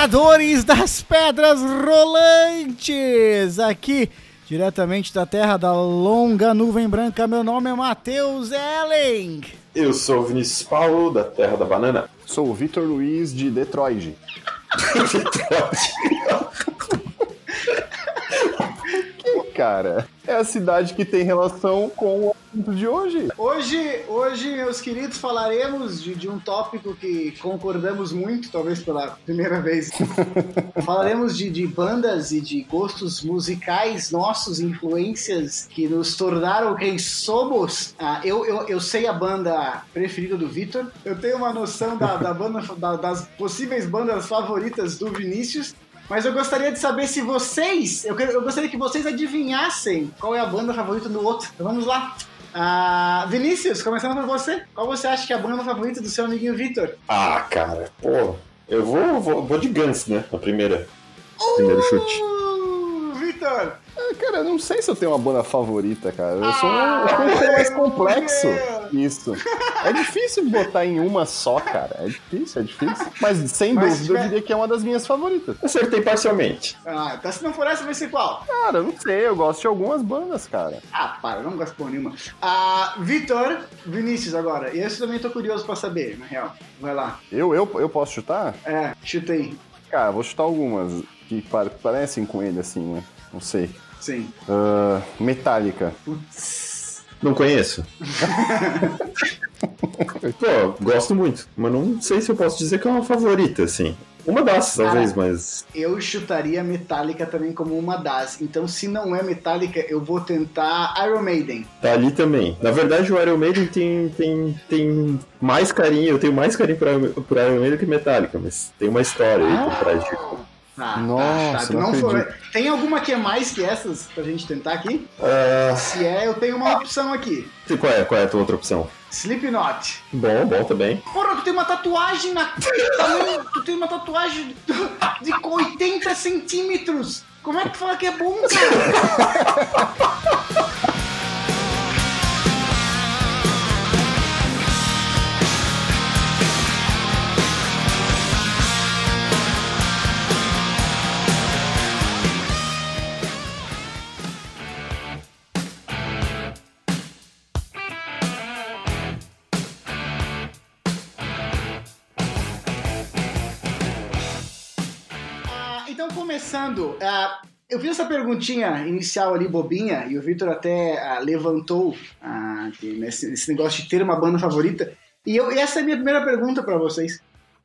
Adoradores das pedras rolantes! Aqui, diretamente da terra da longa nuvem branca, meu nome é Matheus Ellen. Eu sou o Vinícius Paulo, da Terra da Banana. Sou o Vitor Luiz de Detroit. Cara, é a cidade que tem relação com o assunto de hoje. Hoje, hoje, meus queridos, falaremos de, de um tópico que concordamos muito, talvez pela primeira vez. falaremos de, de bandas e de gostos musicais nossos, influências que nos tornaram quem somos. Ah, eu, eu, eu sei a banda preferida do Vitor, eu tenho uma noção da, da banda, da- das possíveis bandas favoritas do Vinícius. Mas eu gostaria de saber se vocês. Eu, eu gostaria que vocês adivinhassem qual é a banda favorita do outro. Então vamos lá. Ah, Vinícius, começando por você. Qual você acha que é a banda favorita do seu amiguinho Vitor? Ah, cara, pô, eu vou, vou, vou de Guns, né? Na primeira. Primeiro chute. Uh, Vitor! Ah, Cara, eu não sei se eu tenho uma banda favorita, cara. Eu sou um, eu sou um ser mais complexo. Isso. É difícil botar em uma só, cara. É difícil, é difícil. Mas sem Mas dúvida, tiver- eu diria que é uma das minhas favoritas. Acertei parcialmente. Ah, então se não for essa, vai ser qual? Cara, eu não sei, eu gosto de algumas bandas, cara. Ah, para, eu não gosto de nenhuma. Ah, Vitor, Vinícius agora. E esse também tô curioso pra saber, na real. Vai lá. Eu, eu, eu posso chutar? É, chuta aí. Cara, vou chutar algumas que pare- parecem com ele, assim, né? Não sei. Sim. Metallica. Putz. Não conheço. pô, gosto muito, mas não sei se eu posso dizer que é uma favorita, assim. Uma das, talvez, mas. Eu chutaria Metallica também como uma das. Então, se não é Metallica, eu vou tentar Iron Maiden. Tá ali também. Na verdade, o Iron Maiden tem, tem, tem mais carinho, eu tenho mais carinho por, por Iron Maiden que Metallica, mas tem uma história aí por trás disso. Ah, Nossa, tá, não foi- acredito. Tem alguma que é mais que essas pra gente tentar aqui? Ah, Se é, eu tenho uma opção aqui. qual, é, qual é a tua outra opção? Slipknot. Bom, bom também. Porra, tu tem uma tatuagem na. tu tem uma tatuagem de 80 centímetros. Como é que tu fala que é bom, cara? começando, ah, eu fiz essa perguntinha inicial ali, bobinha, e o Victor até ah, levantou ah, nesse, esse negócio de ter uma banda favorita. E eu, essa é a minha primeira pergunta pra vocês.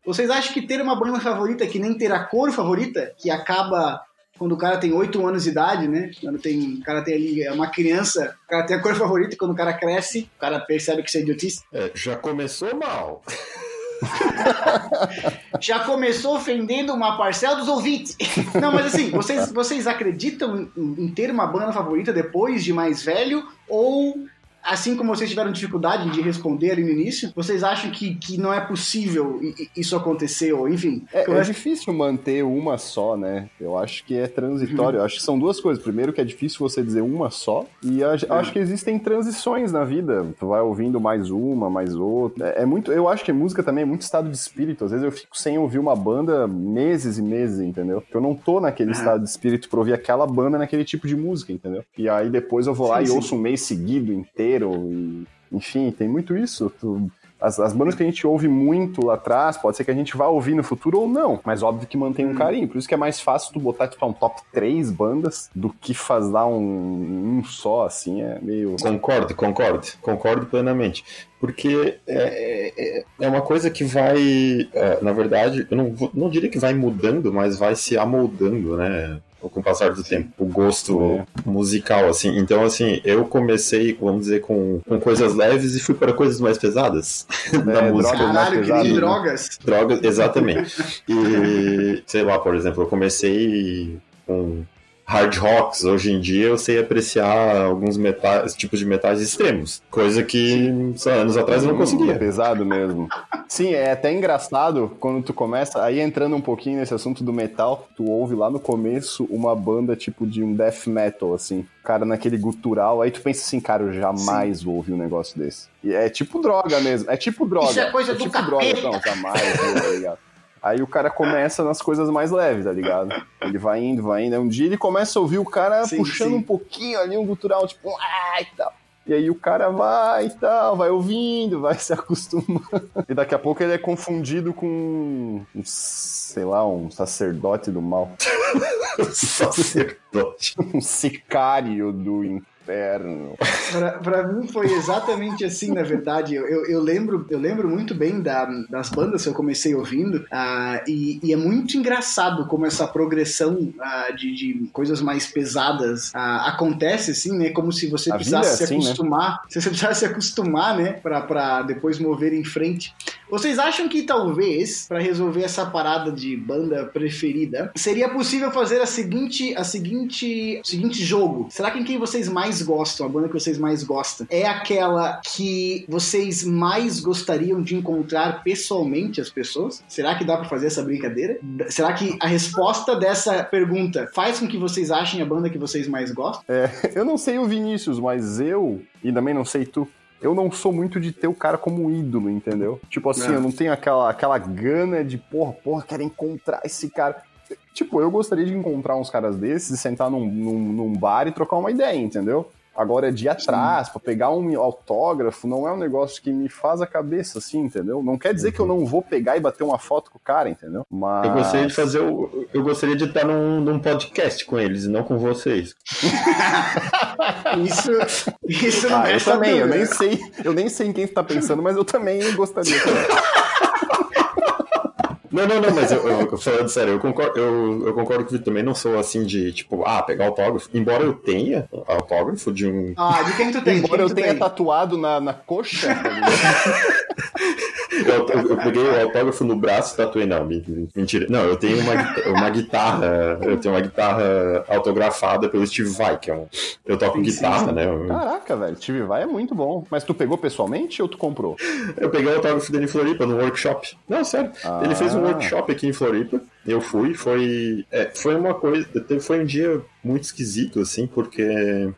Vocês acham que ter uma banda favorita que nem ter a cor favorita, que acaba quando o cara tem 8 anos de idade, né? Quando tem, o cara tem ali, é uma criança, o cara tem a cor favorita, e quando o cara cresce, o cara percebe que isso é idiotice. É, já começou mal. já começou ofendendo uma parcela dos ouvintes. Não, mas assim, vocês, vocês acreditam em, em ter uma banda favorita depois de mais velho? Ou, assim como vocês tiveram dificuldade de responder ali no início, vocês acham que, que não é possível isso acontecer? Ou, enfim, É, é difícil manter uma só, né? Eu acho que é transitório. Eu acho que são duas coisas. Primeiro, que é difícil você dizer uma só. E eu acho- acho que existem transições na vida. Tu vai ouvindo mais uma, mais outra. É, é muito. Eu acho que música também é muito estado de espírito. Às vezes eu fico sem ouvir uma banda meses e meses, entendeu? Porque eu não tô naquele Aham. estado de espírito pra ouvir aquela banda naquele tipo de música, entendeu? E aí depois eu vou lá Sim, e sim. ouço um mês seguido inteiro. E, enfim, tem muito isso. Tu- as, as bandas que a gente ouve muito lá atrás, pode ser que a gente vá ouvir no futuro ou não, mas óbvio que mantém um Hum. carinho. Por isso que é mais fácil tu botar, tipo, um top 3 bandas do que fazer um, um só, assim, é meio... Concordo, concordo, concordo plenamente. Porque é, é, é uma coisa que vai, é, na verdade, eu não, não diria que vai mudando, mas vai se amoldando, né? Com o passar do tempo, o gosto é. musical, assim. Então, assim, eu comecei, vamos dizer, com, com coisas leves e fui para coisas mais pesadas é, da música. Caralho, pesada, né? drogas. Drogas, exatamente. E, sei lá, por exemplo, eu comecei com hard rocks, hoje em dia eu sei apreciar alguns metais, tipos de metais extremos, coisa que só anos atrás eu não conseguia. É pesado mesmo. Sim, é até engraçado quando tu começa, aí entrando um pouquinho nesse assunto do metal, tu ouve lá no começo uma banda tipo de um death metal, assim, cara naquele gutural, aí tu pensa assim, cara, eu jamais Sim. vou ouvir um negócio desse. E é tipo droga mesmo, é tipo droga. Isso é coisa é do tipo capeta. droga, não, jamais, tá ligado? Aí o cara começa nas coisas mais leves, tá ligado? Ele vai indo, vai indo. Um dia ele começa a ouvir o cara sim, puxando sim. um pouquinho ali, um gutural, tipo, ah, e tal. E aí o cara vai e tal, vai ouvindo, vai se acostumando. E daqui a pouco ele é confundido com, um, sei lá, um sacerdote do mal. sacerdote. um sicário do inferno. Pra, pra, mim foi exatamente assim, na verdade. Eu, eu, eu lembro, eu lembro muito bem da, das bandas que eu comecei ouvindo, uh, e, e, é muito engraçado como essa progressão uh, de, de, coisas mais pesadas uh, acontece, assim, né? Como se você A precisasse é se assim, né? acostumar, né? se você precisasse se acostumar, né? Pra depois mover em frente. Vocês acham que talvez, para resolver essa parada de banda preferida, seria possível fazer a seguinte, a seguinte, o seguinte jogo? Será que em quem vocês mais gostam, a banda que vocês mais gostam, é aquela que vocês mais gostariam de encontrar pessoalmente as pessoas? Será que dá para fazer essa brincadeira? Será que a resposta dessa pergunta faz com que vocês achem a banda que vocês mais gostam? É, eu não sei o Vinícius, mas eu, e também não sei tu, eu não sou muito de ter o cara como ídolo, entendeu? Tipo assim, é. eu não tenho aquela, aquela gana de, porra, porra, quero encontrar esse cara. Tipo, eu gostaria de encontrar uns caras desses e sentar num, num, num bar e trocar uma ideia, entendeu? Agora, de atrás, para pegar um autógrafo, não é um negócio que me faz a cabeça, assim, entendeu? Não quer dizer uhum. que eu não vou pegar e bater uma foto com o cara, entendeu? Mas... Eu gostaria de fazer o... Eu gostaria de estar num, num podcast com eles e não com vocês. isso, isso não ah, é eu também, eu nem sei, eu nem sei em quem está pensando, mas eu também gostaria. Não, não, não, mas eu, eu, falando sério, eu concordo, eu, eu concordo que eu também não sou assim de, tipo, ah, pegar autógrafo. Embora eu tenha autógrafo de um. Ah, de quem tu tem? Embora eu tenha tem? tatuado na, na coxa. Tá eu, eu, eu, peguei o autógrafo no braço e tatuei. Não, mentira. Não, eu tenho uma, uma guitarra. Eu tenho uma guitarra autografada pelo Steve Vai, que é um. Eu toco sim, guitarra, sim. né? Caraca, velho. Steve Vai é muito bom. Mas tu pegou pessoalmente ou tu comprou? Eu peguei o autógrafo dele em Floripa, no workshop. Não, sério. Ah. Ele fez um workshop aqui em Floripa. Eu fui, foi, é, foi uma coisa, foi um dia muito esquisito, assim, porque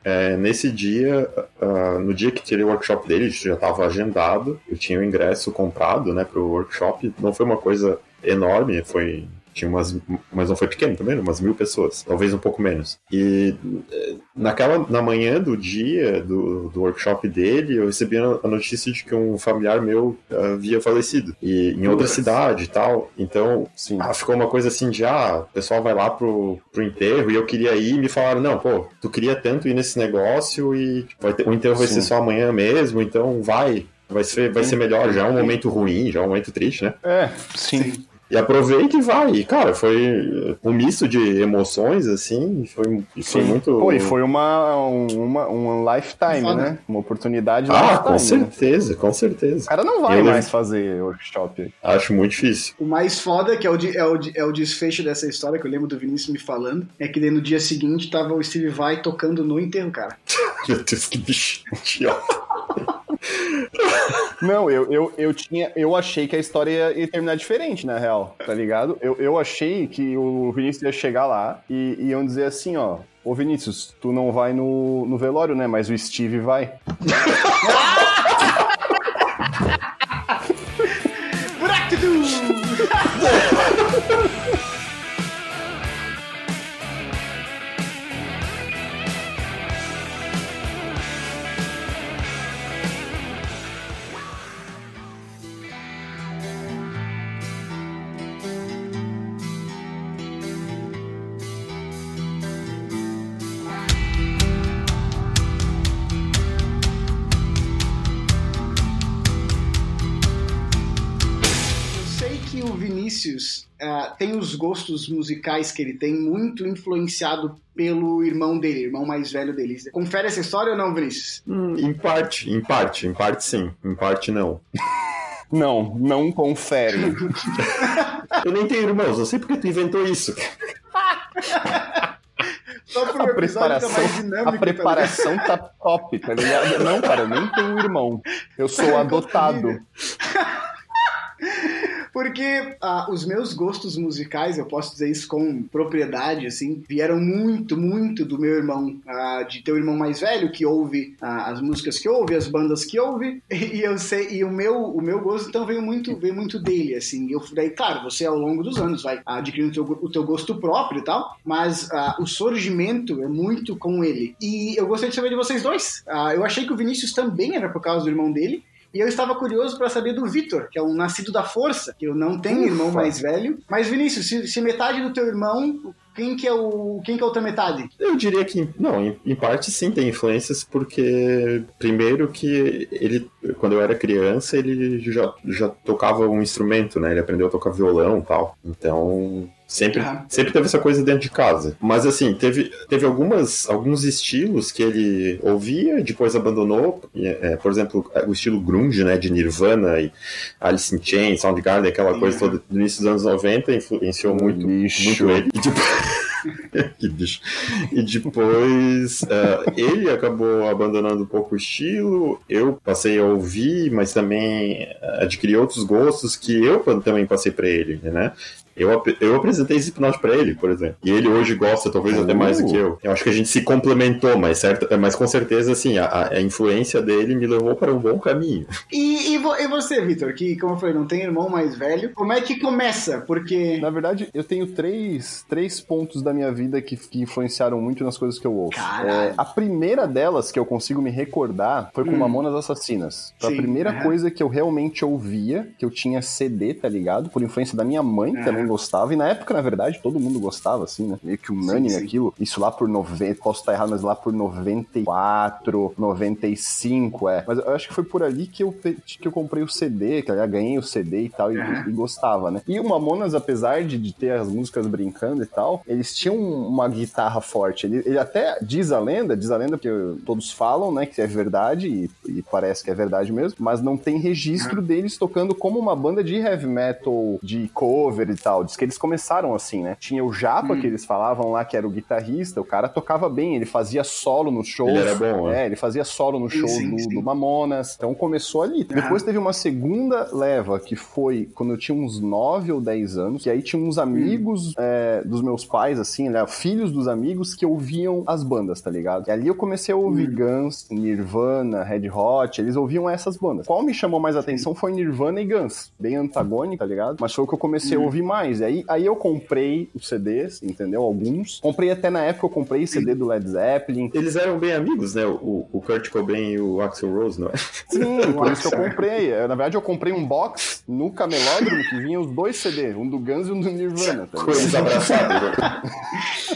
é, nesse dia, uh, no dia que tirei o workshop dele, já estava agendado, eu tinha o ingresso comprado, né, pro workshop, não foi uma coisa enorme, foi tinha umas, mas não foi pequeno também, umas mil pessoas, talvez um pouco menos. E eh, naquela, na manhã do dia do, do workshop dele, eu recebi a notícia de que um familiar meu havia falecido, e em outra cidade e tal. Então, Sim. Ah, ficou uma coisa assim de, ah, o pessoal vai lá pro, pro enterro, e eu queria ir, e me falaram, não, pô, tu queria tanto ir nesse negócio, e tipo, vai ter, o enterro vai Sim. ser só amanhã mesmo, então vai, vai ser, vai ser melhor. Já é um momento ruim, já é um momento triste, né? É, sim. sim. E aproveita e vai. E, cara, foi um misto de emoções, assim, foi, foi muito... Pô, e foi uma, uma, um lifetime, né? Uma oportunidade Ah, com né? certeza, né? com certeza. O cara não vai mais fazer workshop. Acho muito difícil. O mais foda, que é o, é, o, é o desfecho dessa história, que eu lembro do Vinícius me falando, é que no dia seguinte tava o Steve Vai tocando no enterro, cara. Meu Deus, que bicho idiota. Não, eu, eu, eu tinha. Eu achei que a história ia terminar diferente, na real, tá ligado? Eu, eu achei que o Vinícius ia chegar lá e iam dizer assim, ó. Ô Vinícius, tu não vai no, no velório, né? Mas o Steve vai. Tem os gostos musicais que ele tem muito influenciado pelo irmão dele, irmão mais velho dele. Confere essa história ou não, Vinícius? Hum, em parte, em parte, em parte sim, em parte não. Não, não confere. eu nem tenho irmãos, eu sei porque tu inventou isso. Só pro a preparação, mais dinâmico, a preparação tá, tá top, tá ligado? Não, cara, eu nem tenho irmão. Eu sou adotado. Porque ah, os meus gostos musicais, eu posso dizer isso com propriedade, assim, vieram muito, muito do meu irmão, ah, de teu irmão mais velho, que ouve ah, as músicas que ouve, as bandas que ouve, e eu sei, e o meu, o meu gosto então veio muito, veio muito dele, assim. Eu, daí, claro, você ao longo dos anos vai adquirindo o teu, o teu gosto próprio e tal, mas o surgimento é muito com ele. E eu gostaria de saber de vocês dois. eu achei que o Vinícius também era por causa do irmão dele, e eu estava curioso para saber do Vitor, que é um nascido da força, que eu não tenho Ufa. irmão mais velho. Mas, Vinícius, se, se metade do teu irmão quem que é o quem que é a outra metade? Eu diria que não, em, em, parte sim tem influências porque primeiro que ele quando eu era criança ele já, já tocava um instrumento, né? Ele aprendeu a tocar violão, tal. Então Sempre, sempre teve essa coisa dentro de casa. Mas assim, teve, teve algumas, alguns estilos que ele ouvia, depois abandonou. É, por exemplo, o estilo grunge, né? De Nirvana e Alice in Chains, Soundgarden, aquela coisa toda do início dos anos 90, influenciou muito, muito ele. E, tipo, que bicho. E depois uh, ele acabou abandonando um pouco o estilo, eu passei a ouvir, mas também adquiri outros gostos que eu também passei para ele, né? Eu, eu apresentei esse hipnose pra ele, por exemplo. E ele hoje gosta, talvez uh. até mais do que eu. Eu acho que a gente se complementou, mas, certo, mas com certeza, assim, a, a influência dele me levou para um bom caminho. E, e, vo, e você, Vitor, que, como eu falei, não tem irmão mais velho, como é que começa? Porque. Na verdade, eu tenho três, três pontos da minha vida que, que influenciaram muito nas coisas que eu ouço. É, a primeira delas, que eu consigo me recordar, foi com hum. Mamonas Assassinas. Foi Sim, a primeira uhum. coisa que eu realmente ouvia, que eu tinha CD, tá ligado? Por influência da minha mãe, uhum. também gostava. E na época, na verdade, todo mundo gostava, assim, né? Meio que unânime sim, sim. aquilo. Isso lá por 90, posso estar errado, mas lá por 94, 95, é. Mas eu acho que foi por ali que eu, que eu comprei o CD, que eu ganhei o CD e tal, e, uhum. e gostava, né? E o Mamonas, apesar de, de ter as músicas brincando e tal, eles tinham uma guitarra forte. Ele, ele até diz a lenda, diz a lenda que todos falam, né, que é verdade, e, e parece que é verdade mesmo, mas não tem registro uhum. deles tocando como uma banda de heavy metal, de cover e tal que eles começaram assim, né? Tinha o Japa, hum. que eles falavam lá, que era o guitarrista, o cara tocava bem, ele fazia solo nos shows. Ele era bom, né? É, ele fazia solo no show sim, do, sim. do, Mamonas. Então começou ali. Ah. Depois teve uma segunda leva, que foi quando eu tinha uns 9 ou 10 anos, e aí tinha uns amigos hum. é, dos meus pais, assim, né? Filhos dos amigos que ouviam as bandas, tá ligado? E ali eu comecei a ouvir hum. Guns, Nirvana, Red Hot, eles ouviam essas bandas. Qual me chamou mais atenção foi Nirvana e Guns. Bem antagônico, tá ligado? Mas foi o que eu comecei a hum. ouvir mais mais. Aí, aí eu comprei os CDs, entendeu? Alguns. Comprei até na época, eu comprei CD do Led Zeppelin. Eles eram bem amigos, né? O, o Kurt Cobain e o Axel Rose, não é? Sim, por isso que eu comprei. Na verdade, eu comprei um box no camelódromo que vinha os dois CDs, um do Guns e um do Nirvana. Tá Coisas abraçados. Né?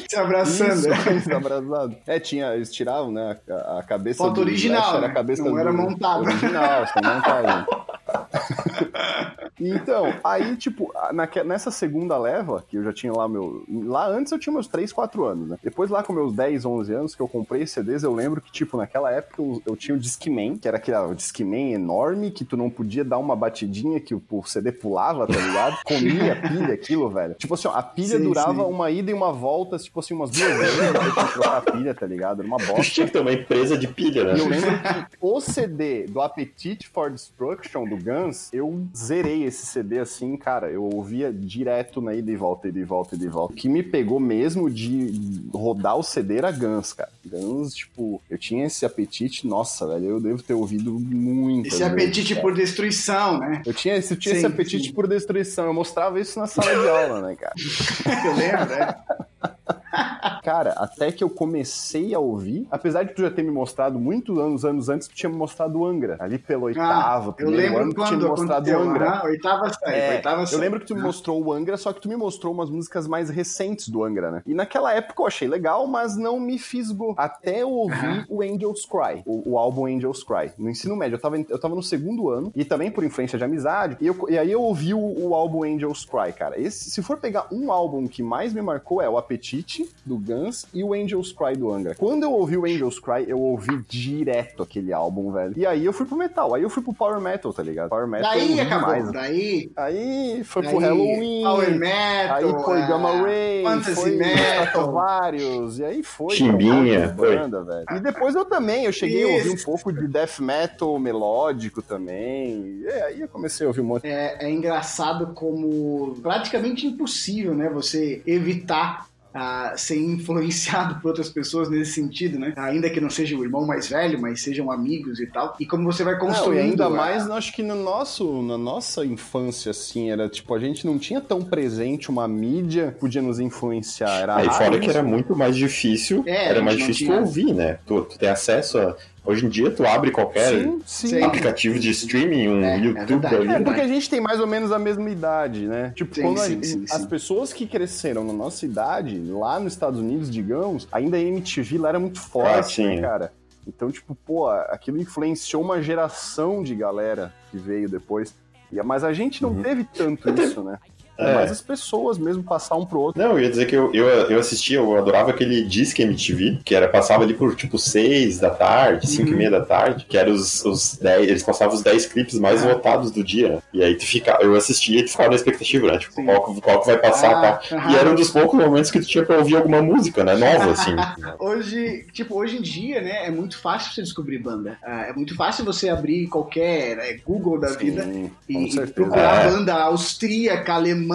Se abraçando. Isso, abraçado. É, tinha, eles tiravam, né? A, a cabeça Foto do original, era a cabeça não do, era montado. Original. então, aí, tipo, na, nessa segunda leva, que eu já tinha lá meu. Lá antes eu tinha meus 3, 4 anos, né? Depois, lá com meus 10, 11 anos, que eu comprei CDs, eu lembro que, tipo, naquela época eu, eu tinha o Discman, que era aquele o Discman enorme, que tu não podia dar uma batidinha que o, o CD pulava, tá ligado? Comia a pilha, aquilo, velho. Tipo assim, ó, a pilha sim, durava sim. uma ida e uma volta, tipo assim, umas duas vezes pra trocar a pilha, tá ligado? Era uma bosta. Tinha que ter uma empresa de pilha, né? E eu lembro que o CD do Appetite for Destruction do Guns, eu zerei esse CD assim, cara, eu ouvia direto na ida e volta, ida e volta, ida e volta. O que me pegou mesmo de rodar o CD era Guns, cara. Guns, tipo, eu tinha esse apetite, nossa, velho, eu devo ter ouvido muito. Esse apetite por destruição, né? Eu tinha, esse, eu tinha sim, esse apetite sim. por destruição, eu mostrava isso na sala de aula, né, cara? eu lembro, né? Cara, até que eu comecei a ouvir, apesar de tu já ter me mostrado muitos anos, anos antes, tu tinha me mostrado o Angra, ali pelo oitavo, ah, eu lembro ano, tu tinha me mostrado o Angra. Ah, oitava série, é, oitava série. Eu lembro que tu me mostrou o Angra, só que tu me mostrou umas músicas mais recentes do Angra, né? E naquela época eu achei legal, mas não me fisgou. Até eu ouvir o Angels Cry, o, o, álbum Angels Cry. No ensino médio, eu tava, eu tava no segundo ano, e também por influência de amizade, e, eu, e aí eu ouvi o, o, álbum Angels Cry, cara. Esse, se for pegar um álbum que mais me marcou, é o Apetite, do Guns, e o Angels Cry, do Angra. Quando eu ouvi o Angels Cry, eu ouvi direto aquele álbum, velho. E aí eu fui pro metal, aí eu fui pro Power Metal, tá ligado? Power Metal. Daí acabou, demais. daí... Aí foi daí, pro Halloween. Power Metal. Aí foi é... Gamma Ray. Fantasy foi Metal. vários. E aí foi. Chimbinha. Banda, velho. E depois eu também, eu cheguei Isso. a ouvir um pouco de death metal melódico também. E aí eu comecei a ouvir um monte. É, é engraçado como praticamente impossível, né? Você evitar a ser influenciado por outras pessoas nesse sentido, né? Ainda que não seja o irmão mais velho, mas sejam amigos e tal. E como você vai construindo. Não, ainda a... mais, acho que no nosso, na nossa infância, assim, era tipo, a gente não tinha tão presente uma mídia que podia nos influenciar. Era Aí fora que era muito mais difícil, é, era mais difícil tinha... ouvir, né? Tu, tu ter acesso a Hoje em dia, tu abre qualquer sim, sim. aplicativo de streaming, um é, é YouTube é, ali. É porque a gente tem mais ou menos a mesma idade, né? Tipo, sim, quando a, as pessoas que cresceram na nossa idade, lá nos Estados Unidos, digamos, ainda a MTV lá era muito forte, né, cara? Então, tipo, pô, aquilo influenciou uma geração de galera que veio depois. Mas a gente não uhum. teve tanto isso, né? É. Mas as pessoas mesmo passar um pro outro. Não, eu ia dizer que eu, eu, eu assistia, eu adorava aquele Disque MTV, que era, passava ali por tipo 6 da tarde, 5 uhum. e meia da tarde, que eram os, os 10, eles passavam os 10 clipes mais ah. votados do dia. E aí tu fica, eu assistia e tu ficava na expectativa, né? Tipo, qual, qual que vai passar, ah, tá? E era um dos poucos momentos que tu tinha pra ouvir alguma música, né? Nova, assim. hoje, tipo, hoje em dia, né, é muito fácil você descobrir banda. Ah, é muito fácil você abrir qualquer né, Google da Sim, vida e, e procurar é. banda austríaca, alemã,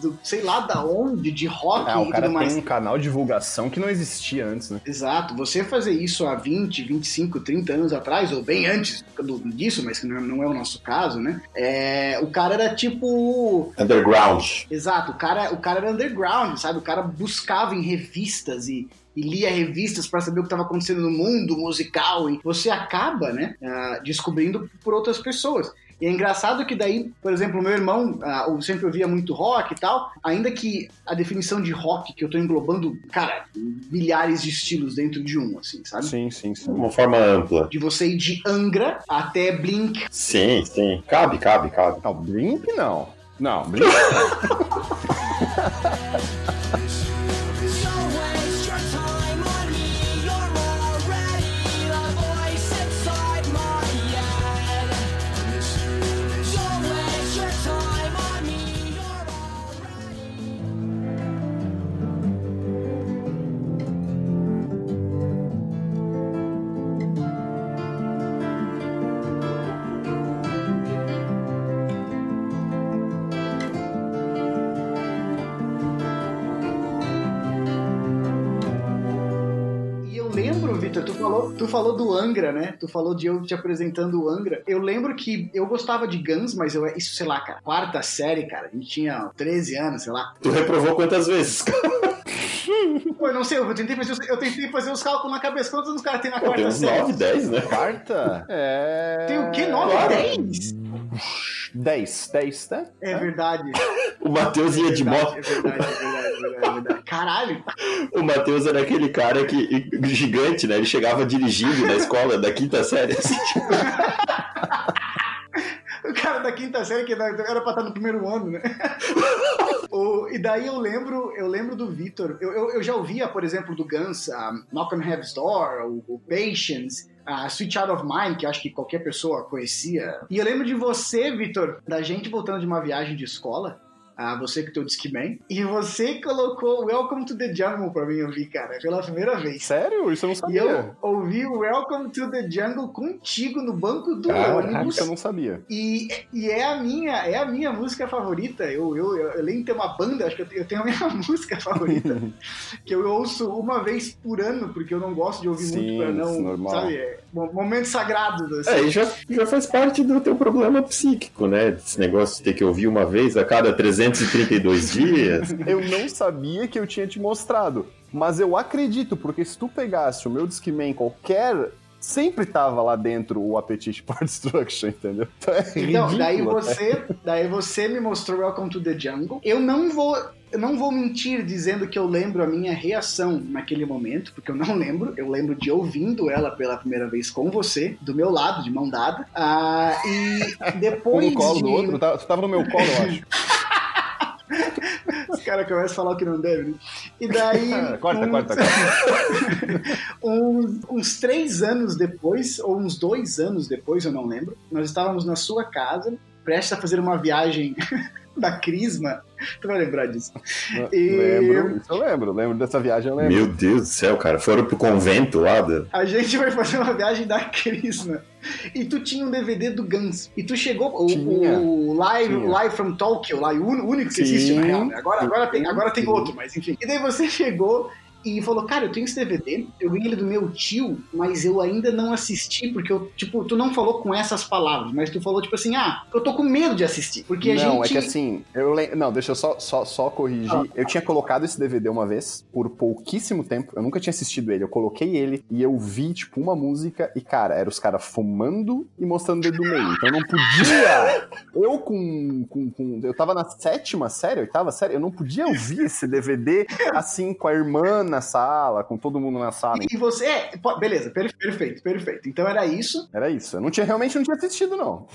do sei lá da onde, de rock é, o cara tem um canal de divulgação que não existia antes, né? Exato. Você fazer isso há 20, 25, 30 anos atrás, ou bem antes disso, mas que não é o nosso caso, né? É, o cara era tipo... Underground. Exato. O cara, o cara era underground, sabe? O cara buscava em revistas e e lia revistas para saber o que estava acontecendo no mundo musical e você acaba, né, uh, descobrindo por outras pessoas. E é engraçado que daí, por exemplo, o meu irmão uh, sempre ouvia muito rock e tal, ainda que a definição de rock, que eu tô englobando, cara, milhares de estilos dentro de um, assim, sabe? Sim, sim, sim. Uma forma ampla. De você ir de Angra até Blink. Sim, sim. Cabe, cabe, cabe. Não, Blink não. Não, Blink. tu falou do Angra, né? Tu falou de eu te apresentando o Angra. Eu lembro que eu gostava de Guns, mas eu, isso, sei lá, cara, quarta série, cara, a gente tinha 13 anos, sei lá. Tu reprovou quantas vezes, Pô, eu não sei, eu tentei fazer, eu tentei fazer os cálculos na cabeça. Quantos anos os caras têm na Pô, quarta tem uns série? 9, 10, né? Quarta? É. Tem o quê? 9, claro. 10? 10, 10, tá? É verdade. o Matheus ia de moto. É verdade, é verdade, Caralho! O Matheus era aquele cara que, gigante, né? Ele chegava dirigindo na escola da quinta série. Assim, tipo... o cara da quinta série que era pra estar no primeiro ano, né? o, e daí eu lembro, eu lembro do Victor. Eu, eu, eu, já ouvia, por exemplo, do Guns, um, Knock on Heaven's Door, o, o Patience, a Switch Out of Mind, que acho que qualquer pessoa conhecia. E eu lembro de você, Vitor, da gente voltando de uma viagem de escola a você que teu Discman. E você colocou Welcome to the Jungle pra mim ouvir, cara, pela primeira vez. Sério? Isso eu não sabia. E eu ouvi Welcome to the Jungle contigo no banco do Caraca, ônibus. Eu não sabia. E, e é, a minha, é a minha música favorita. Eu, eu, eu, além de ter uma banda, acho que eu tenho, eu tenho a minha música favorita. que eu ouço uma vez por ano, porque eu não gosto de ouvir Sim, muito pra não. Normal. Sabe? É, Momento sagrado. Assim. É, e já, já faz parte do teu problema psíquico, né? Esse negócio de ter que ouvir uma vez a cada 332 dias. Eu não sabia que eu tinha te mostrado. Mas eu acredito, porque se tu pegasse o meu Discman qualquer sempre tava lá dentro o apetite por destruction, entendeu? Então, é então daí você, daí você me mostrou Welcome to the Jungle. Eu não vou eu não vou mentir dizendo que eu lembro a minha reação naquele momento, porque eu não lembro. Eu lembro de ouvindo ela pela primeira vez com você, do meu lado, de mão dada. Ah, e depois. Um no colo de... do outro? Tá, você tava no meu colo, eu acho. Os caras começam a falar o que não deve, né? E daí. corta, uns... corta, corta. uns, uns três anos depois, ou uns dois anos depois, eu não lembro, nós estávamos na sua casa, prestes a fazer uma viagem da Crisma. Tu vai lembrar disso. E... Lembro, isso eu lembro. Lembro dessa viagem, eu lembro. Meu Deus do céu, cara. Foram pro convento lá. Da... A gente vai fazer uma viagem da Crisma. E tu tinha um DVD do Guns. E tu chegou. O, o, Live, Live from Tokyo, lá, o único que Sim. existe na real. Né? Agora, agora, tem, agora tem outro, mas enfim. E daí você chegou e falou, cara, eu tenho esse DVD, eu ganhei ele do meu tio, mas eu ainda não assisti, porque eu, tipo, tu não falou com essas palavras, mas tu falou, tipo assim, ah, eu tô com medo de assistir, porque não, a gente... Não, é que assim, eu lem... não, deixa eu só, só, só corrigir, ah. eu tinha colocado esse DVD uma vez, por pouquíssimo tempo, eu nunca tinha assistido ele, eu coloquei ele e eu vi, tipo, uma música e, cara, era os caras fumando e mostrando o dedo do meio, então eu não podia, eu com, com, com, eu tava na sétima série, oitava série, eu não podia ouvir esse DVD, assim, com a irmã na sala, com todo mundo na sala. E você, é, beleza, perfeito, perfeito. Então era isso. Era isso. Eu não tinha, realmente não tinha assistido, não.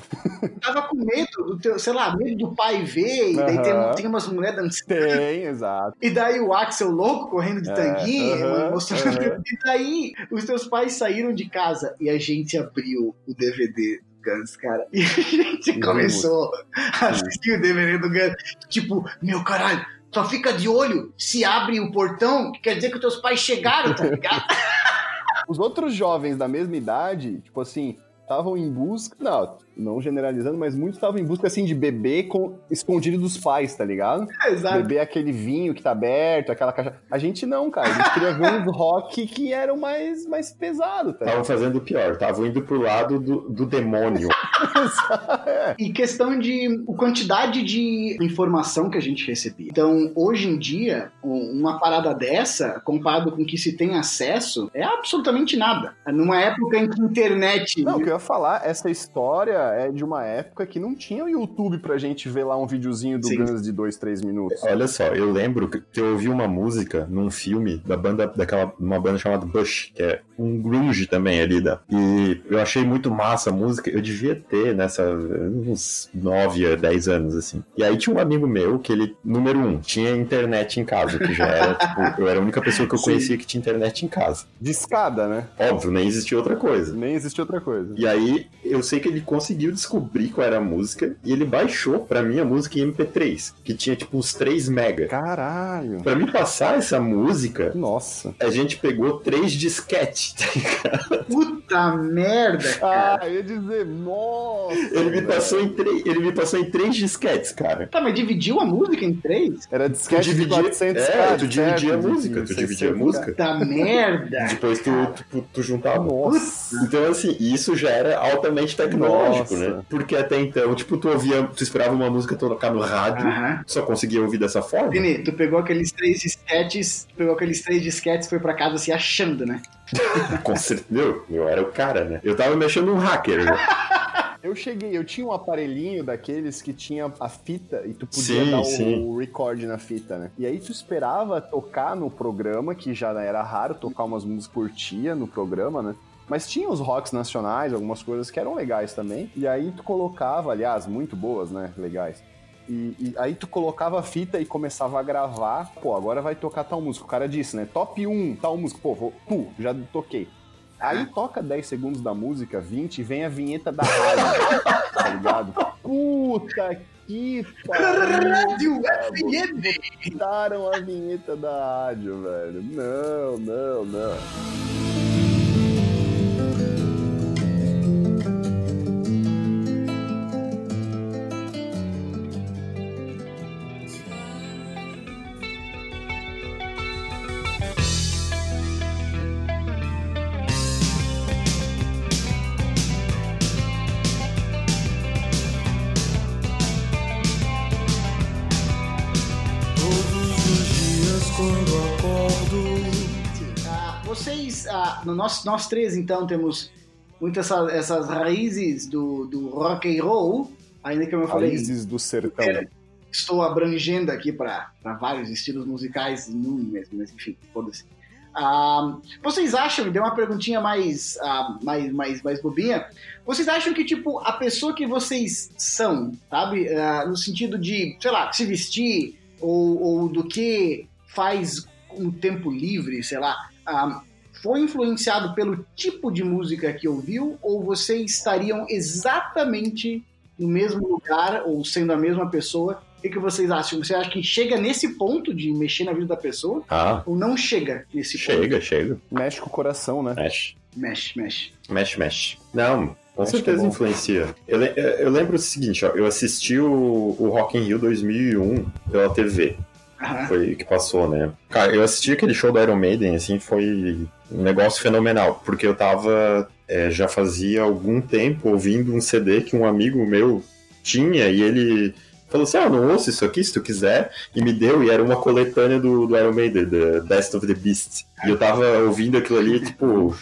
Tava com medo do teu, sei lá, medo do pai ver, e daí tem, tem umas mulheres dançando. Tem, exato. E daí o Axel louco correndo de é, tanguinho, uh -huh, mostrando. Uh -huh. E daí os teus pais saíram de casa e a gente abriu o DVD Guns, cara. E a gente começou a assistir o DVD do Guns. Tipo, meu caralho, só fica de olho se abre o portão, que quer dizer que os teus pais chegaram, tá ligado? Os outros jovens da mesma idade, tipo assim, estavam em busca. Não, não generalizando, mas muitos estavam em busca assim de beber com, escondido dos pais, tá ligado? Exato. Beber aquele vinho que tá aberto, aquela caixa. A gente não, cara. A gente queria ver uns rock que eram mais, mais pesado, tá Estavam fazendo o pior, estavam indo pro lado do, do demônio. é. E questão de quantidade de informação que a gente recebia. Então, hoje em dia, uma parada dessa, comparado com o que se tem acesso, é absolutamente nada. Numa época em que a internet. Não, o que eu ia falar, essa história é de uma época que não tinha o YouTube pra gente ver lá um videozinho do Sim. Guns de dois, três minutos. Olha só, eu lembro que eu ouvi uma música num filme da banda, daquela, uma banda chamada Bush, que é um grunge também ali da. E eu achei muito massa a música. Eu devia ter nessa uns 9 a 10 anos, assim. E aí tinha um amigo meu que ele, número um, tinha internet em casa, que já era, tipo, eu era a única pessoa que eu conhecia Sim. que tinha internet em casa. De escada, né? Óbvio, nem existia outra coisa. Nem existia outra coisa. E aí eu sei que ele conseguiu conseguiu descobrir qual era a música e ele baixou pra mim a música em MP3, que tinha tipo uns 3 mega. Caralho. Pra me passar essa música, nossa. A gente pegou três disquetes, tá ligado? Puta merda, cara. Ah, eu ia dizer, nossa. Ele me passou em três, ele me passou em três disquetes, cara. Tá, mas dividiu a música em três? Era disquete de 400 É, cara, tu dividia a música, tu dividia a música. Puta merda. Depois tu, tu, tu juntava. Nossa. Então assim, isso já era altamente tecnológico. Nossa. né? Porque até então, tipo, tu ouvia, tu esperava uma música tocar no rádio, só conseguia ouvir dessa forma. Vini, tu pegou aqueles três disquetes, pegou aqueles três disquetes e foi pra casa se achando, né? Com certeza, meu, eu era o cara, né? Eu tava mexendo um hacker, né? Eu cheguei, eu tinha um aparelhinho daqueles que tinha a fita e tu podia sim, dar o, o, record na fita, né? E aí tu esperava tocar no programa, que já era raro tocar umas músicas por tia no programa, né? Mas tinha os rocks nacionais, algumas coisas que eram legais também. E aí tu colocava, aliás, muito boas, né? Legais. E, e, aí tu colocava a fita e começava a gravar. Pô, agora vai tocar tal música. O cara disse, né? Top 1, tal música. Pô, vou, já toquei. Aí toca 10 segundos da música, 20, e vem a vinheta da rádio. tá ligado? Puta que pariu! Botaram a vinheta da rádio, velho. Não, não, não. Vocês, uh, nós, três então temos muitas essas, essas raízes do, do rock and roll, ainda que eu falei. Raízes do sertão. Estou abrangendo aqui para vários estilos musicais em um mesmo, mas enfim, foda-se. Uh, vocês acham, deu uma perguntinha mais, uh, mais, mais, mais bobinha, vocês acham que, tipo, a pessoa que vocês são, sabe, uh, no sentido de, sei lá, se vestir, ou, ou do que faz um tempo livre, sei lá, foi influenciado pelo tipo de música que ouviu, ou vocês estariam exatamente no mesmo lugar, ou sendo a mesma pessoa, que, que vocês acham? Você acha que chega nesse ponto de mexer na vida da pessoa? Ah. Ou não chega nesse chega, ponto? Chega, chega. Mexe com o coração, né? Mexe. Mexe, mexe. Mexe, mexe. Não, com Acho certeza é influencia. Eu, eu, lembro o seguinte, ó, eu assisti o, o Rock in Rio 2001 pela TV. Uhum. Foi que passou, né? Cara, eu assisti aquele show do Iron Maiden, assim, foi um negócio fenomenal, porque eu tava, é, já fazia algum tempo ouvindo um CD que um amigo meu tinha e ele falou assim: Ah, não ouço isso aqui se tu quiser, e me deu, e era uma coletânea do, do Iron Maiden, The Best of the Beast. E eu tava ouvindo aquilo ali, tipo.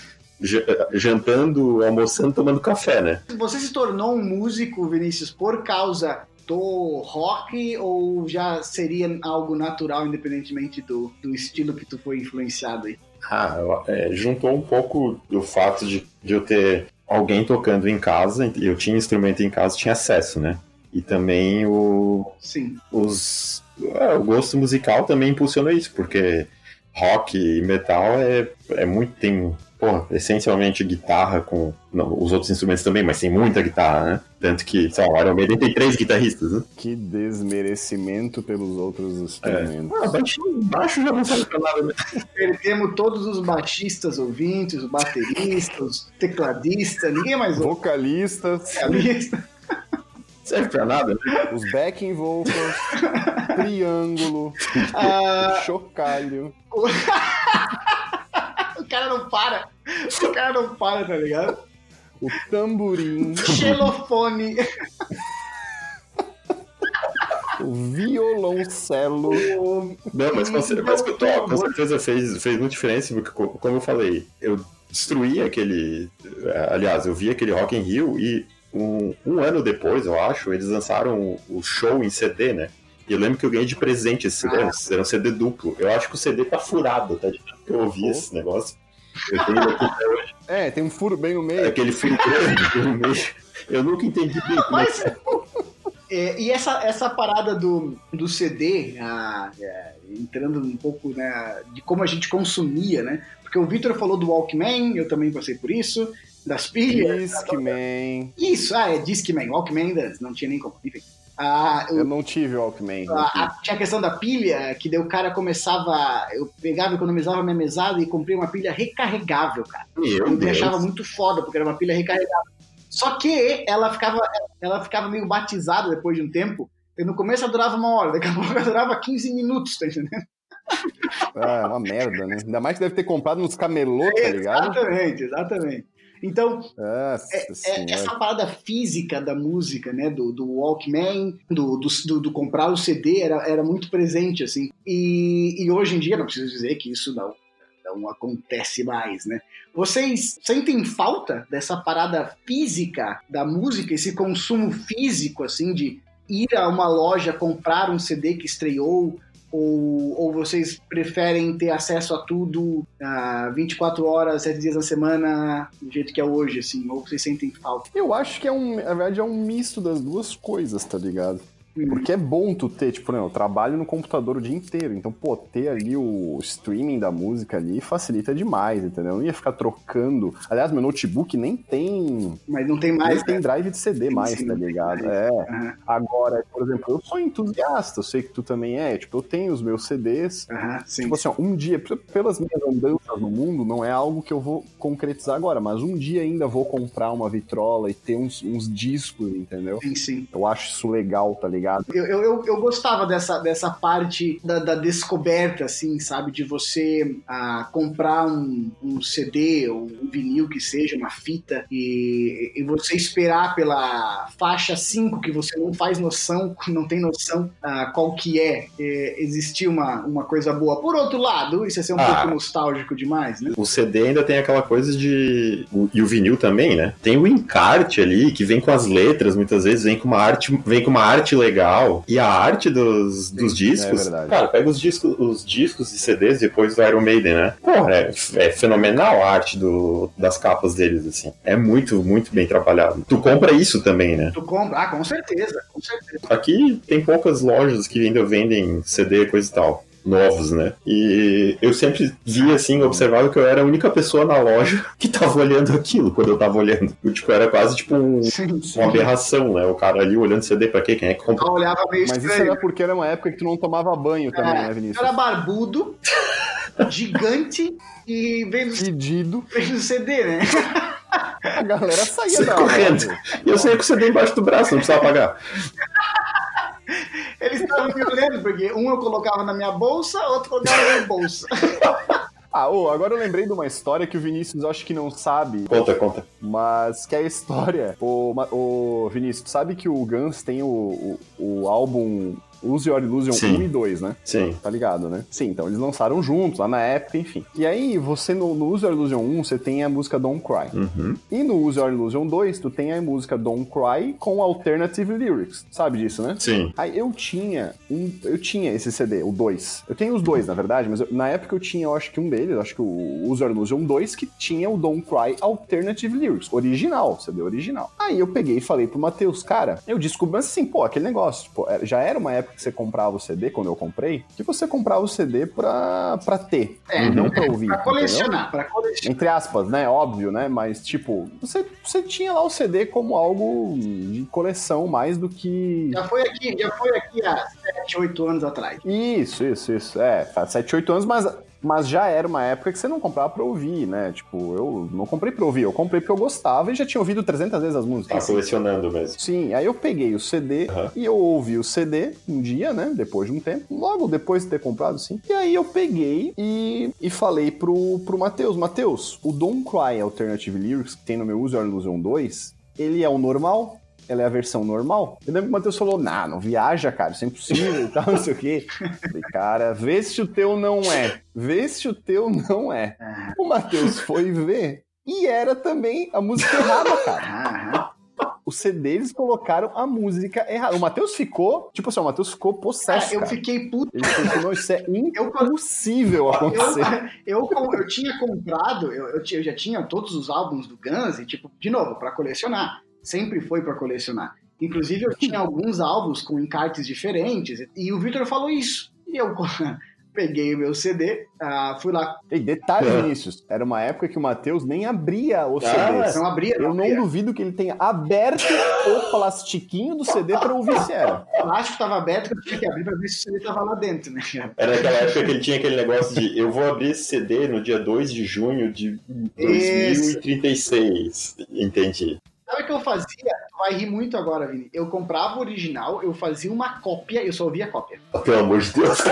Jantando, almoçando, tomando café, né? Você se tornou um músico, Vinícius, por causa do rock ou já seria algo natural, independentemente do, do estilo que tu foi influenciado aí? Ah, é, juntou um pouco do fato de, de eu ter alguém tocando em casa, eu tinha instrumento em casa, tinha acesso, né? E também o. Sim. Os, é, o gosto musical também impulsionou isso, porque rock e metal é, é muito. Tem, porra, essencialmente guitarra com. Não, os outros instrumentos também, mas tem muita guitarra, né? Tanto que, sei lá, o Iron Maiden tem três guitarristas, né? Que desmerecimento pelos outros instrumentos. É. Ah, baixo, baixo já não serve pra nada, né? Perdemos todos os baixistas ouvintes, os bateristas, os tecladistas, ninguém mais ouve. Vocalistas. Vocalistas. Serve pra nada. Os backing vocals, triângulo, uh... chocalho. o cara não para. O cara não para, tá ligado? O tamborim. Xelofone. o violoncelo. Não, mas, mas, mas com certeza fez, fez muita diferença, porque, como eu falei, eu destruí aquele. Aliás, eu vi aquele Rock in Rio e um, um ano depois, eu acho, eles lançaram o show em CD, né? E eu lembro que eu ganhei de presente esse CD, ah. era um CD duplo. Eu acho que o CD tá furado, tá? De que eu ouvi oh. esse negócio. Eu tenho aqui até hoje. É, tem um furo bem no meio. É aquele furo grande no meio. Eu nunca entendi bem como é Mas... é, E essa, essa parada do, do CD, ah, é, entrando um pouco né, de como a gente consumia, né? Porque o Victor falou do Walkman, eu também passei por isso das pilhas. Discman. Isso, ah, é Discman. Walkman não tinha nem como. Enfim. Ah, eu, eu, não tive Walkman. Ah, tinha a questão da pilha, que daí o cara começava. Eu pegava, economizava minha mesada e comprei uma pilha recarregável, cara. Meu eu me achava muito foda, porque era uma pilha recarregável. Só que ela ficava, ela ficava meio batizada depois de um tempo. E no começo ela durava uma hora, daqui a pouco ela durava 15 minutos, tá entendendo? Ah, é uma merda, né? Ainda mais que deve ter comprado nos camelô, tá ligado? Exatamente, exatamente. Então, é, é, essa parada física da música, né, do, do Walkman, do, do, do, comprar o CD, era, era muito presente, assim. E, e hoje em dia, não preciso dizer que isso não, não acontece mais, né? Vocês sentem falta dessa parada física da música, esse consumo físico, assim, de ir a uma loja comprar um CD que estreou, ou, ou vocês preferem ter acesso a tudo uh, 24 horas, 7 dias na semana, do jeito que é hoje, assim? Ou vocês sentem falta? Eu acho que é um, na verdade, é um misto das duas coisas, tá ligado? Porque é bom tu ter, tipo, não, eu trabalho no computador o dia inteiro, então, pô, ter ali o streaming da música ali facilita demais, entendeu? Eu não ia ficar trocando. Aliás, meu notebook nem tem. Mas não tem mais. Nem tem né? drive de CD sim, mais, sim, tá ligado? É. Uhum. Agora, por exemplo, eu sou entusiasta, eu sei que tu também é. Tipo, eu tenho os meus CDs. Uhum, sim. Tipo assim, ó, um dia, pelas minhas andanças no mundo não é algo que eu vou concretizar agora, mas um dia ainda vou comprar uma vitrola e ter uns, uns discos, entendeu? Sim, sim. Eu acho isso legal, tá ligado? Eu, eu, eu, eu gostava dessa, dessa parte da, da descoberta, assim, sabe? De você ah, comprar um, um CD ou um vinil que seja, uma fita, e, e você esperar pela faixa 5 que você não faz noção, não tem noção ah, qual que é, é, existir uma, uma coisa boa. Por outro lado, isso é ser um Ah. pouco nostálgico demais, né? O CD ainda tem aquela coisa de. o- E o vinil também, né? Tem o encarte ali, que vem com as letras, muitas vezes, vem com uma arte, vem com uma arte legal. E a arte dos, dos discos. é cara, pega os discos, os discos e CDs depois do Iron Maiden, né? Porra, é, é fenomenal a arte do, das capas deles, assim. É muito, muito bem trabalhado. Tu compra isso também, né? Tu compra, ah, com certeza, com certeza. Aqui tem poucas lojas que ainda vendem CD, coisa e tal. Novos, né? E eu sempre via assim, observava que eu era a única pessoa na loja que tava olhando aquilo quando eu tava olhando. Eu, tipo, era quase tipo um- Sim, sim. uma aberração, né? O cara ali olhando CD pra quê? Quem é que compra? Eu olhava meio Mas isso estranho. era porque era uma época que tu não tomava banho também, É, né, eu Vinícius? era barbudo, gigante e vendo, Pedido, vendo CD, né? a galera saía da correndo. E eu saía com o CD embaixo do braço, não precisava pagar. Eles estavam me olhando, porque um eu colocava na minha bolsa, outro colocava na minha bolsa. Ah, ô, agora eu lembrei de uma história que o Vinícius eu acho que não sabe, Conta, conta. mas que é a história. O Vinícius, tu sabe que o Guns tem o, o, o álbum Use Your Illusion Sim. 1 e 2, né? Sim. Tá ligado, né? Sim, então eles lançaram juntos lá na época, enfim. E aí, você no, no Use Your Illusion 1, você tem a música Don't Cry. Uhum. E no Use Your Illusion 2, tu tem a música Don't Cry com alternative lyrics. Sabe disso, né? Sim. Aí eu tinha um. Eu tinha esse CD, o 2. Eu tenho os dois, na verdade, mas eu- na época eu tinha, eu acho que um deles, acho que o User Illusion 2, que tinha o Don't Cry Alternative Lyrics. Original, CD original. Aí eu peguei e falei pro Matheus, cara, eu descobri mas assim, pô, aquele negócio, tipo, já era uma época que você comprava o CD, quando eu comprei, que você comprava o CD pra, pra ter, É, não pra ouvir. Pra entendeu? colecionar, pra colecionar. Entre aspas, né? Óbvio, né? Mas, tipo, você, você tinha lá o CD como algo de coleção mais do que. Já foi aqui, já foi aqui há 7, 8 anos atrás. Isso, isso, isso. É, faz 7, 8 anos, mas, mas já era uma época que você não comprava pra ouvir, né? Tipo, eu não comprei pra ouvir, eu comprei porque eu gostava e já tinha ouvido 300 vezes as Tá músicas. colecionando mesmo. Sim, aí eu peguei o CD Aham. e eu ouvi o CD um dia, né? Depois de um tempo, logo depois de ter comprado, sim. E aí eu peguei e, e falei pro, pro Matheus: Matheus, o Don't Cry Alternative Lyrics que tem no meu Use Your Illusion 2, ele é o normal? Ela é a versão normal? Eu lembro que o Matheus falou: Nah, não viaja, cara, isso é impossível e tal, não sei o quê. Falei, cara, vê se o teu não é. Vê se o teu não é. Ah, O Matheus foi ver e era também a música errada, cara o CD eles colocaram a música errada. O Matheus ficou, tipo assim, o Matheus ficou possesso. Cara, eu cara. fiquei puto. Ele não, isso é Eu- impossível acontecer. Eu, eu, eu tinha comprado, eu, eu, eu já tinha todos os álbuns do Guns, e, tipo, de novo, pra colecionar. Sempre foi pra colecionar. Inclusive, eu tinha alguns álbuns com encartes diferentes, e o Victor falou isso. E eu peguei o meu CD, ah, fui lá, E detalhe, É. Vinícius, era uma época que o Matheus nem abria os Ah, CDs. não abria, não Eu não duvido que ele tenha aberto o plastiquinho do CD pra ouvir se era. O plástico tava aberto, que eu tinha que abrir pra ver se o CD tava lá dentro, né? Era naquela época que ele tinha aquele negócio de eu vou abrir esse CD no dia 2 de junho de 2036. Entendi. Sabe o que eu fazia? Tu vai rir muito agora, Vini. Eu comprava o original, eu fazia uma cópia, eu só ouvia a cópia. Pelo amor de Deus.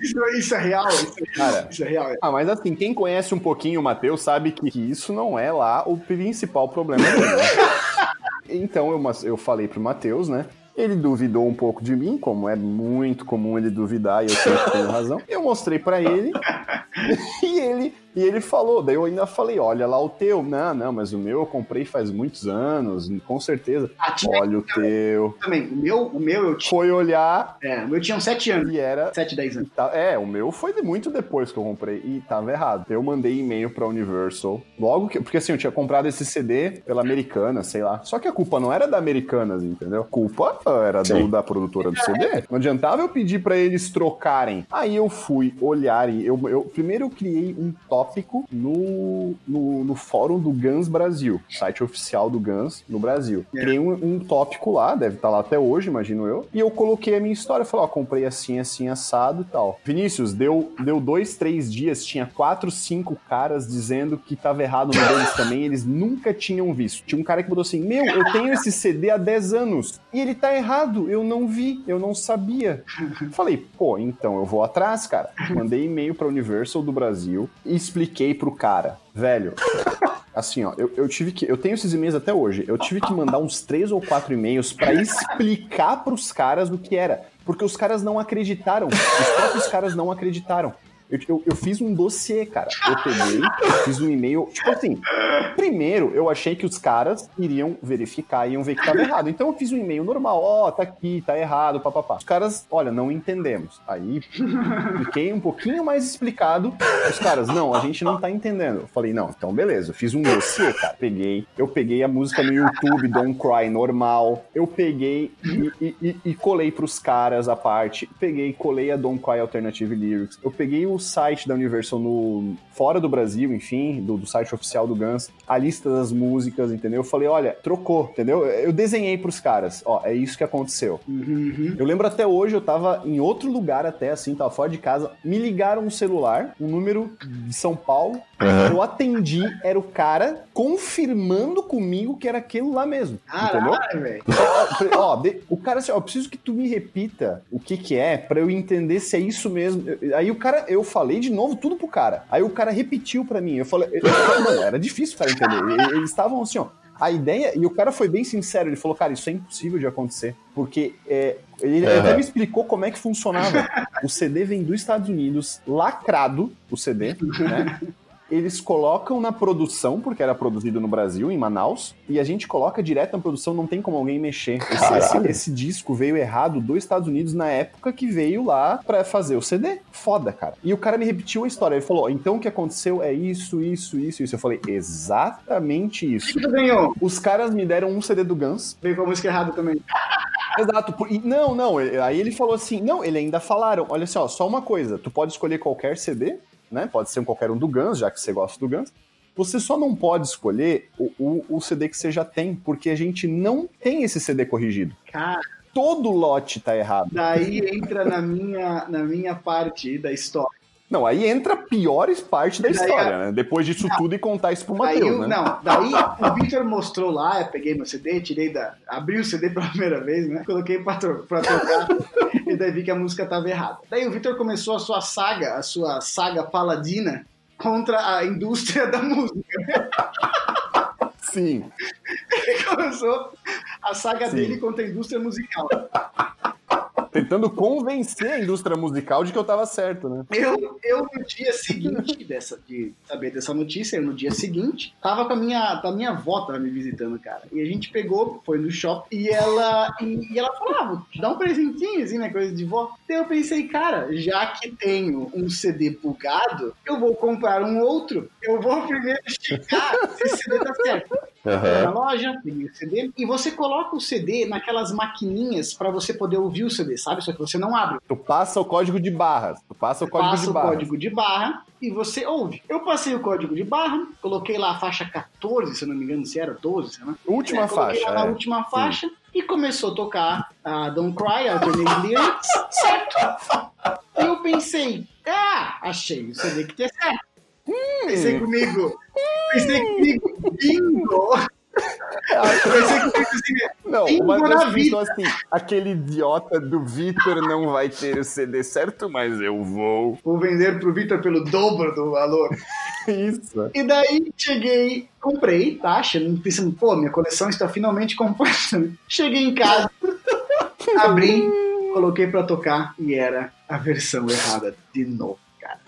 Isso, isso é real, isso é, Cara, isso é real. ah, mas assim, quem conhece um pouquinho o Matheus sabe que, que isso não é lá o principal problema dele. né? Então eu, eu falei pro Matheus, né? Ele duvidou um pouco de mim, como é muito comum ele duvidar e eu sempre tenho razão. Eu mostrei pra ele e ele e ele falou. Daí eu ainda falei: Olha lá o teu. Não, não, mas o meu eu comprei faz muitos anos, com certeza. Ah, Olha o teu. também. O meu, o meu eu tinha. Foi olhar É, o meu tinha uns 7 anos. e era 7, 10 anos. Tá- É, o meu foi de muito depois que eu comprei e tava errado. Eu mandei e-mail pra Universal. Logo que. Porque assim, eu tinha comprado esse CD pela Americana, sei lá. Só que a culpa não era da Americanas, entendeu? A culpa era do- da produtora do CD. Não adiantava eu pedir pra eles trocarem. Aí eu fui olhar e eu, eu- primeiro eu criei um tópico no, no, no fórum do Guns Brasil, site oficial do Guns no Brasil. É. Criei um, um tópico lá, deve estar lá até hoje, imagino eu, e eu coloquei a minha história. Falei, ó, comprei assim, assim, assado e tal. Vinícius, deu, deu dois, três dias, tinha quatro, cinco caras dizendo que tava errado no deles também, eles nunca tinham visto. Tinha um cara que botou assim: Meu, eu tenho esse CD há 10 anos e ele tá errado, eu não vi, eu não sabia. Falei, pô, então eu vou atrás, cara. Mandei e-mail pra Universal do Brasil e expliquei pro cara, velho. Assim, ó, eu, eu tive que. Eu tenho esses e-mails até hoje. Eu tive que mandar uns três ou quatro e-mails pra explicar pros caras o que era. Porque os caras não acreditaram. Os próprios caras não acreditaram. Eu, eu, eu fiz um dossiê, cara. Eu peguei, fiz um e-mail. Tipo assim, primeiro eu achei que os caras iriam verificar, iam ver que tava errado. Então eu fiz um e-mail normal. Ó, tá aqui, tá errado, papapá. Os caras, olha, não entendemos. Aí fiquei um pouquinho mais explicado. Os caras, não, a gente não tá entendendo. Eu falei, não, então beleza. Eu fiz um dossiê, cara. Peguei, eu peguei a música no YouTube, Don't Cry, normal. Eu peguei e, e, e, e colei pros caras a parte. Peguei, colei a Don't Cry Alternative Lyrics. Eu peguei o site da Universal no fora do Brasil, enfim, do, do site oficial do Guns, a lista das músicas, entendeu? Eu falei, olha, trocou, entendeu? Eu desenhei pros caras, ó, é isso que aconteceu. Uhum. Eu lembro até hoje, eu tava em outro lugar até, assim, tava fora de casa, me ligaram um celular, um número de São Paulo, Aham. eu atendi, era o cara confirmando comigo que era aquilo lá mesmo, entendeu? Caralho, velho. Ó, ó, de- o cara assim, ó, eu preciso que tu me repita o que que é pra eu entender se é isso mesmo. Eu- Aí o cara, eu falei de novo tudo pro cara. Aí o cara repetiu pra mim. Eu falei, eu- eu- mano, era difícil o cara entender. Eles estavam assim, ó. A ideia, e o cara foi bem sincero, ele falou, cara, isso é impossível de acontecer, porque é, ele Aham. até me explicou como é que funcionava. O CD vem dos Estados Unidos, lacrado, o CD, né? Eles colocam na produção, porque era produzido no Brasil, em Manaus, e a gente coloca direto na produção, não tem como alguém mexer. Esse, esse- esse disco veio errado dos Estados Unidos na época que veio lá pra fazer o CD. Foda, cara. E o cara me repetiu a história. Ele falou: então o que aconteceu é isso, isso, isso, isso. Eu falei: exatamente O isso. que tu ganhou? Os caras me deram um CD do Guns. Veio com a música errada também. Exato. e não, não. ele- Aí ele falou assim: não, ele ainda falaram: olha só, só uma coisa. Tu pode escolher qualquer CD, né? Pode ser um qualquer um do Guns, já que você gosta do Guns. Você só não pode escolher o, o, o CD que você já tem, porque a gente não tem esse CD corrigido. Cara, Todo lote tá errado. daí entra na minha, na minha parte da história. Não, aí entra a pior parte da história, né? Depois disso tudo e contar isso pro Matheus, eu- né? Não, daí o Victor mostrou lá, eu peguei meu CD, tirei da. abri o CD pela primeira vez, né? Coloquei pra, tro- pra tocar e daí vi que a música tava errada. Daí o Victor começou a sua saga, a sua saga paladina contra a indústria da música. Sim. Ele começou a saga Sim. dele contra a indústria musical. Tentando convencer a indústria musical de que eu tava certo, né? Eu, eu no dia seguinte dessa, de saber dessa notícia, eu no dia seguinte, tava com a minha, com a minha avó tava me visitando, cara. E a gente pegou, foi no shopping, e ela, e, e ela falou, ah, dar um presentinho, assim, né, coisa de vó. Daí eu pensei, cara, já que tenho um CD bugado, eu vou comprar um outro. Eu vou primeiro checar se esse CD tá certo. Foi na loja, peguei o CD, e você coloca o CD naquelas maquininhas pra você poder ouvir o CD, sabe? Só que você não abre. Tu passa o código de barras. Tu passa o código passa de o barras. código de barra e você ouve. Eu passei o código de barra, coloquei lá a faixa 14, se eu não me engano, se era 12, sei lá. Última É, coloquei faixa. lá na é. última faixa e começou a tocar a Don't Cry, Alternate Lyrics, certo? E eu pensei, ah, achei o CD que tinha certo. Hum. Pensei comigo, pensei comigo, bingo! Assim, Não, Matheus na pensou assim: aquele idiota do Vitor não vai ter o CD certo, mas eu vou. vou vender pro Victor pelo dobro do valor. Isso. E daí cheguei, comprei, tá? Pensando, pô, minha coleção está finalmente completa. Cheguei em casa, abri, coloquei pra tocar e era a versão errada de novo, cara.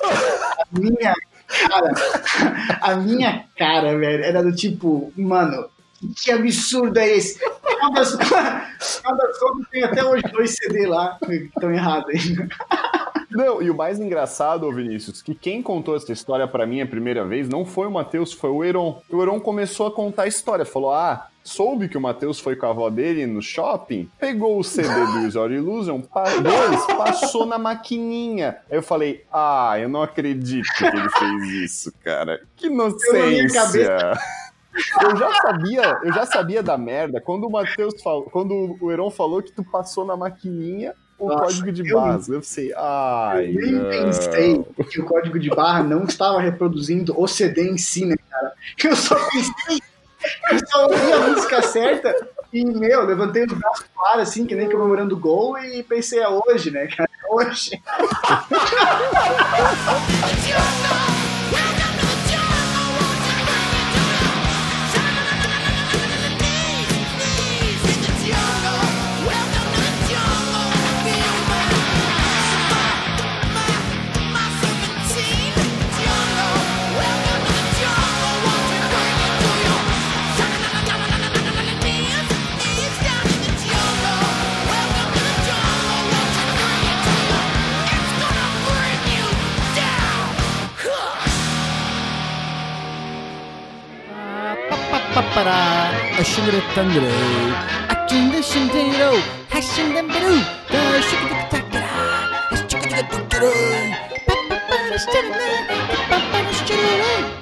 Minha cara, a minha cara, velho, era do tipo, mano, que absurdo é esse? Das coisas tem até hoje dois CD lá estão errados ainda. Não, e o mais engraçado, Vinícius, que quem contou essa história pra mim a primeira vez não foi o Matheus, foi o Heron. O Heron começou a contar a história, falou: ah. Soube que o Matheus foi com a avó dele no shopping, pegou o CD do Use Your Illusion, dois, passou na maquininha. Aí eu falei, ah, eu não acredito que ele fez isso, cara. Que inocência. Eu já sabia, eu já sabia da merda quando o Matheus falou, quando o Heron falou que tu passou na maquininha o Nossa, código de barras. Eu, eu sei, ai. Eu nem não. pensei que o código de barra não estava reproduzindo o CD em si, né, cara? Eu só pensei, eu só ouvi a música certa e, meu, levantei os braços para assim, que nem comemorando gol, e pensei, é hoje, né, cara? É hoje. 빠빠라 어싱그레탄그레 아낀데 신테로 하신담베루 더 슈크득탁그라 슈크득탁그라 빠빠빠라 시짜르나 빠빠빠라 시짜르나